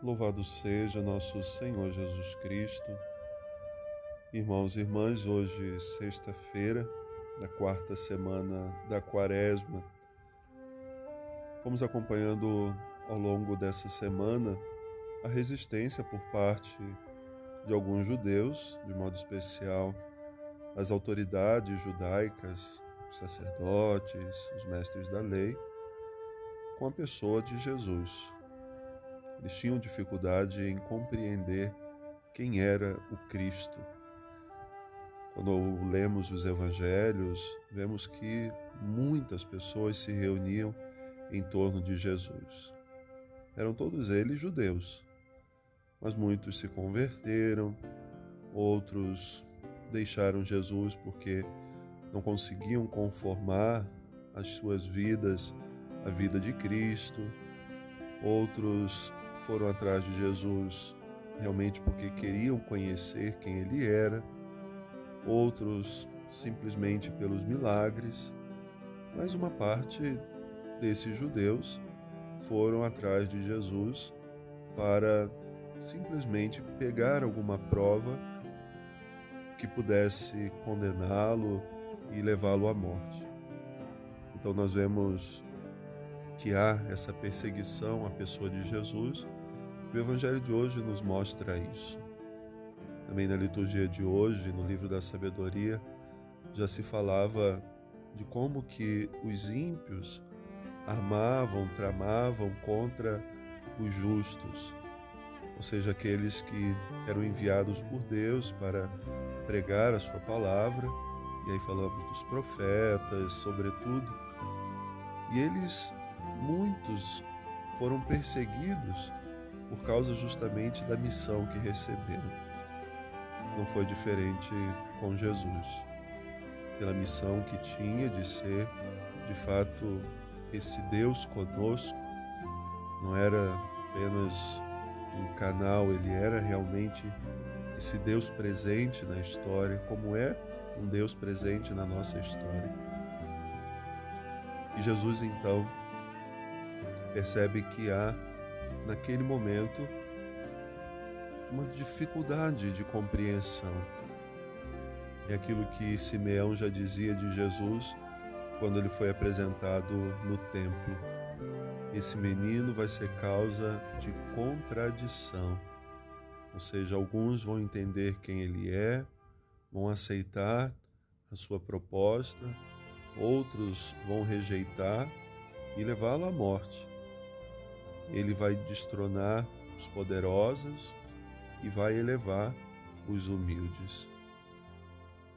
Louvado seja nosso Senhor Jesus Cristo. Irmãos e irmãs, hoje, sexta-feira, da quarta semana da Quaresma, fomos acompanhando ao longo dessa semana a resistência por parte de alguns judeus, de modo especial as autoridades judaicas, os sacerdotes, os mestres da lei, com a pessoa de Jesus. Eles tinham dificuldade em compreender quem era o Cristo. Quando lemos os evangelhos, vemos que muitas pessoas se reuniam em torno de Jesus. Eram todos eles judeus, mas muitos se converteram, outros deixaram Jesus porque não conseguiam conformar as suas vidas à vida de Cristo, outros foram atrás de Jesus realmente porque queriam conhecer quem ele era, outros simplesmente pelos milagres, mas uma parte desses judeus foram atrás de Jesus para simplesmente pegar alguma prova que pudesse condená-lo e levá-lo à morte. Então nós vemos que há essa perseguição à pessoa de Jesus o Evangelho de hoje nos mostra isso. Também na liturgia de hoje, no livro da sabedoria, já se falava de como que os ímpios armavam, tramavam contra os justos, ou seja, aqueles que eram enviados por Deus para pregar a sua palavra, e aí falamos dos profetas, sobretudo, e eles, muitos, foram perseguidos por causa justamente da missão que receberam. Não foi diferente com Jesus, pela missão que tinha de ser, de fato, esse Deus conosco, não era apenas um canal, ele era realmente esse Deus presente na história, como é um Deus presente na nossa história. E Jesus então percebe que há naquele momento, uma dificuldade de compreensão. É aquilo que Simeão já dizia de Jesus quando ele foi apresentado no templo. Esse menino vai ser causa de contradição. Ou seja, alguns vão entender quem ele é, vão aceitar a sua proposta, outros vão rejeitar e levá-lo à morte ele vai destronar os poderosos e vai elevar os humildes.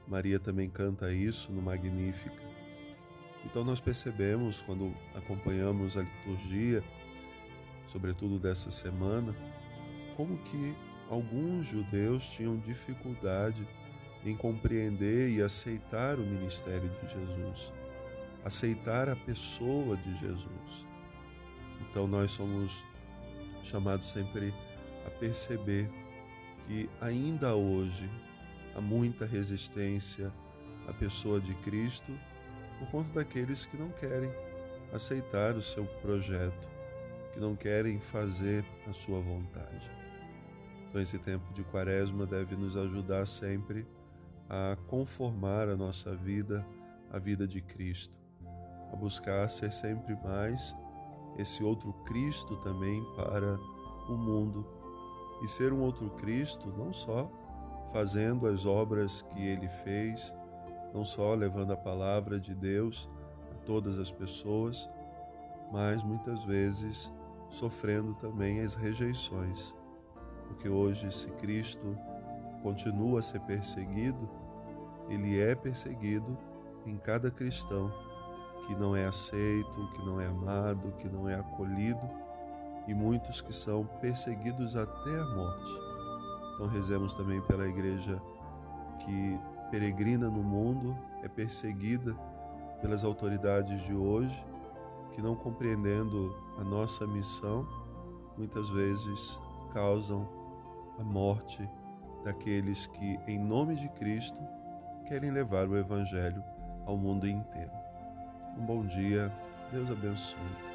Maria também canta isso no Magnífica. Então nós percebemos quando acompanhamos a liturgia, sobretudo dessa semana, como que alguns judeus tinham dificuldade em compreender e aceitar o ministério de Jesus, aceitar a pessoa de Jesus. Então nós somos chamados sempre a perceber que ainda hoje há muita resistência à pessoa de Cristo por conta daqueles que não querem aceitar o seu projeto, que não querem fazer a sua vontade. Então esse tempo de Quaresma deve nos ajudar sempre a conformar a nossa vida à vida de Cristo, a buscar ser sempre mais esse outro Cristo também para o mundo e ser um outro Cristo não só fazendo as obras que ele fez, não só levando a palavra de Deus a todas as pessoas, mas muitas vezes sofrendo também as rejeições. Porque hoje, se Cristo continua a ser perseguido, ele é perseguido em cada cristão que não é aceito, que não é amado, que não é acolhido e muitos que são perseguidos até a morte. Então rezemos também pela igreja que peregrina no mundo, é perseguida pelas autoridades de hoje, que não compreendendo a nossa missão, muitas vezes causam a morte daqueles que, em nome de Cristo, querem levar o Evangelho ao mundo inteiro. Um bom dia, Deus abençoe.